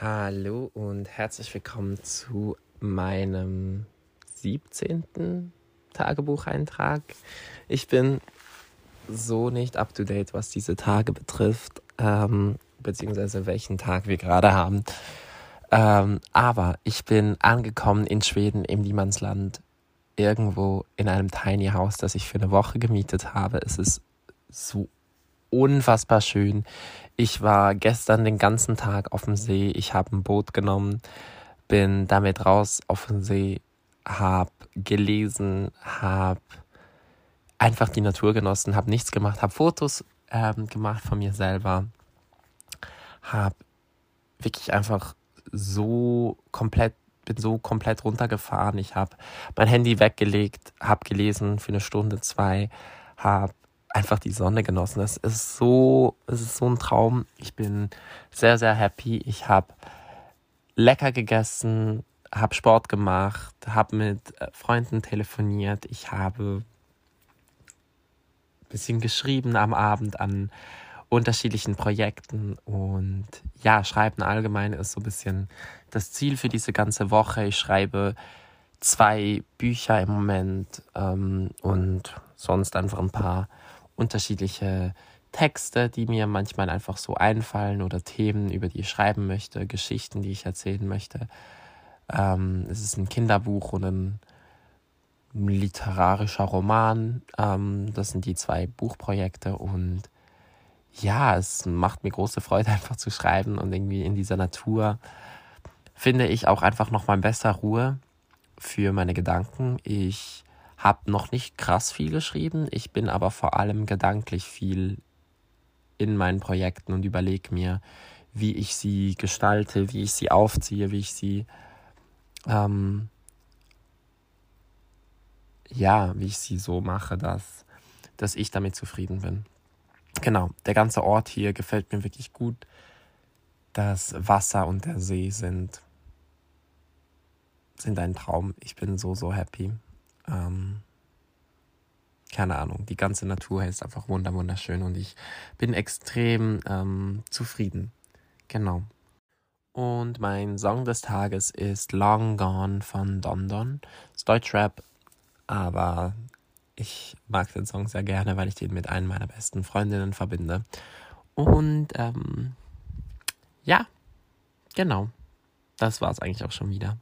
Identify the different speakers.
Speaker 1: Hallo und herzlich willkommen zu meinem 17. Tagebucheintrag. Ich bin so nicht up to date, was diese Tage betrifft, ähm, beziehungsweise welchen Tag wir gerade haben. Ähm, aber ich bin angekommen in Schweden im Niemandsland, irgendwo in einem Tiny House, das ich für eine Woche gemietet habe. Es ist so unfassbar schön. Ich war gestern den ganzen Tag auf dem See. Ich habe ein Boot genommen, bin damit raus auf den See, habe gelesen, habe einfach die Natur genossen, habe nichts gemacht, habe Fotos ähm, gemacht von mir selber, habe wirklich einfach so komplett bin so komplett runtergefahren. Ich habe mein Handy weggelegt, habe gelesen für eine Stunde, zwei, habe einfach die Sonne genossen. Es ist so, es ist so ein Traum. Ich bin sehr, sehr happy. Ich habe lecker gegessen, habe Sport gemacht, habe mit äh, Freunden telefoniert. Ich habe ein bisschen geschrieben am Abend an unterschiedlichen Projekten und ja, Schreiben allgemein ist so ein bisschen das Ziel für diese ganze Woche. Ich schreibe zwei Bücher im Moment ähm, und sonst einfach ein paar unterschiedliche Texte, die mir manchmal einfach so einfallen oder Themen, über die ich schreiben möchte, Geschichten, die ich erzählen möchte. Ähm, es ist ein Kinderbuch und ein literarischer Roman. Ähm, das sind die zwei Buchprojekte und ja, es macht mir große Freude, einfach zu schreiben und irgendwie in dieser Natur finde ich auch einfach nochmal besser Ruhe für meine Gedanken. Ich habe noch nicht krass viel geschrieben, ich bin aber vor allem gedanklich viel in meinen Projekten und überlege mir, wie ich sie gestalte, wie ich sie aufziehe, wie ich sie ähm, ja, wie ich sie so mache, dass, dass ich damit zufrieden bin. Genau, der ganze Ort hier gefällt mir wirklich gut. Das Wasser und der See sind, sind ein Traum. Ich bin so, so happy. Ähm, keine Ahnung, die ganze Natur ist einfach wunderschön und ich bin extrem ähm, zufrieden. Genau. Und mein Song des Tages ist Long Gone von Don Don. ist Deutschrap, aber ich mag den Song sehr gerne, weil ich den mit einer meiner besten Freundinnen verbinde. Und ähm, ja, genau. Das war es eigentlich auch schon wieder.